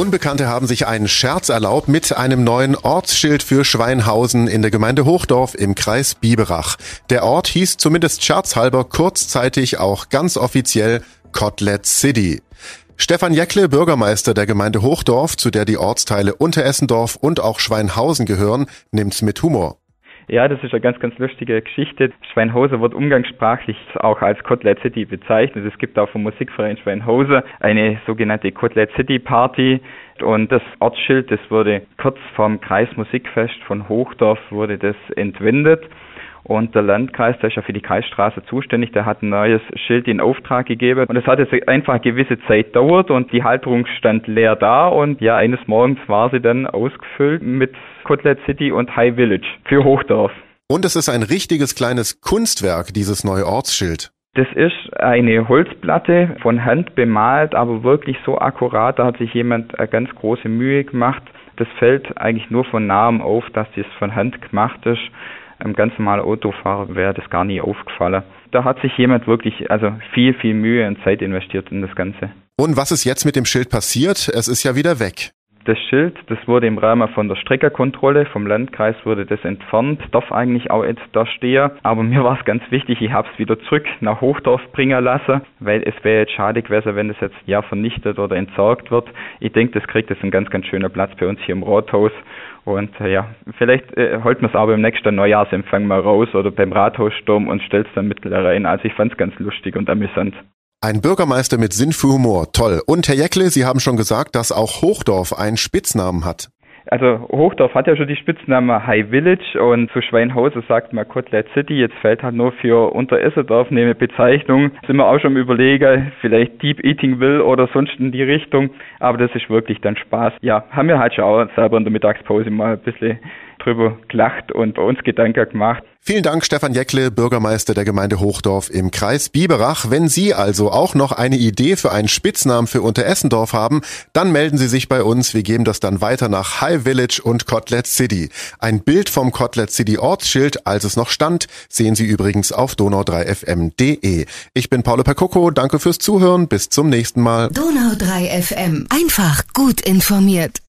Unbekannte haben sich einen Scherz erlaubt mit einem neuen Ortsschild für Schweinhausen in der Gemeinde Hochdorf im Kreis Biberach. Der Ort hieß zumindest scherzhalber kurzzeitig auch ganz offiziell Kotlet City. Stefan Jäckle, Bürgermeister der Gemeinde Hochdorf, zu der die Ortsteile Unteressendorf und auch Schweinhausen gehören, nimmt's mit Humor. Ja, das ist eine ganz, ganz lustige Geschichte. Schweinhausen wird umgangssprachlich auch als Kotlet City bezeichnet. Es gibt auch vom Musikverein Schweinhausen eine sogenannte Kotlet City Party. Und das Ortsschild, das wurde kurz vorm Kreismusikfest von Hochdorf wurde das entwendet. Und der Landkreis, der ist ja für die Kreisstraße zuständig, der hat ein neues Schild in Auftrag gegeben. Und es hat jetzt einfach eine gewisse Zeit dauert und die Halterung stand leer da. Und ja, eines Morgens war sie dann ausgefüllt mit Kotlet City und High Village für Hochdorf. Und es ist ein richtiges kleines Kunstwerk, dieses neue Ortsschild. Das ist eine Holzplatte von Hand bemalt, aber wirklich so akkurat. Da hat sich jemand eine ganz große Mühe gemacht. Das fällt eigentlich nur von nahem auf, dass das von Hand gemacht ist. Einem ganz normalen Autofahrer wäre das gar nie aufgefallen. Da hat sich jemand wirklich also viel, viel Mühe und Zeit investiert in das Ganze. Und was ist jetzt mit dem Schild passiert? Es ist ja wieder weg. Das Schild, das wurde im Rahmen von der Streckerkontrolle vom Landkreis wurde das entfernt, darf eigentlich auch jetzt da stehen. Aber mir war es ganz wichtig, ich habe es wieder zurück nach Hochdorf bringen lassen, weil es wäre jetzt schade gewesen, wenn es jetzt ja vernichtet oder entsorgt wird. Ich denke, das kriegt jetzt einen ganz, ganz schönen Platz bei uns hier im Rathaus. Und äh, ja, vielleicht äh, holt man es aber im nächsten Neujahrsempfang mal raus oder beim Rathaussturm und stellt es dann mit rein. Also ich fand es ganz lustig und amüsant. Ein Bürgermeister mit Sinn für Humor, toll. Und Herr Jäckle, Sie haben schon gesagt, dass auch Hochdorf einen Spitznamen hat. Also Hochdorf hat ja schon die Spitzname High Village und zu Schweinhausen sagt man Kotlet City. Jetzt fällt halt nur für Unteressendorf eine Bezeichnung. Sind wir auch schon überlegen, vielleicht Deep Eating Will oder sonst in die Richtung. Aber das ist wirklich dann Spaß. Ja, haben wir halt schon auch selber in der Mittagspause mal ein bisschen drüber gelacht und bei uns Gedanken gemacht. Vielen Dank, Stefan Jäckle, Bürgermeister der Gemeinde Hochdorf im Kreis Biberach. Wenn Sie also auch noch eine Idee für einen Spitznamen für Unteressendorf haben, dann melden Sie sich bei uns. Wir geben das dann weiter nach High Village und Kotlet City. Ein Bild vom Kotlet City Ortsschild, als es noch stand, sehen Sie übrigens auf donau3fm.de. Ich bin Paolo Percocco, danke fürs Zuhören, bis zum nächsten Mal. Donau3 FM, einfach gut informiert.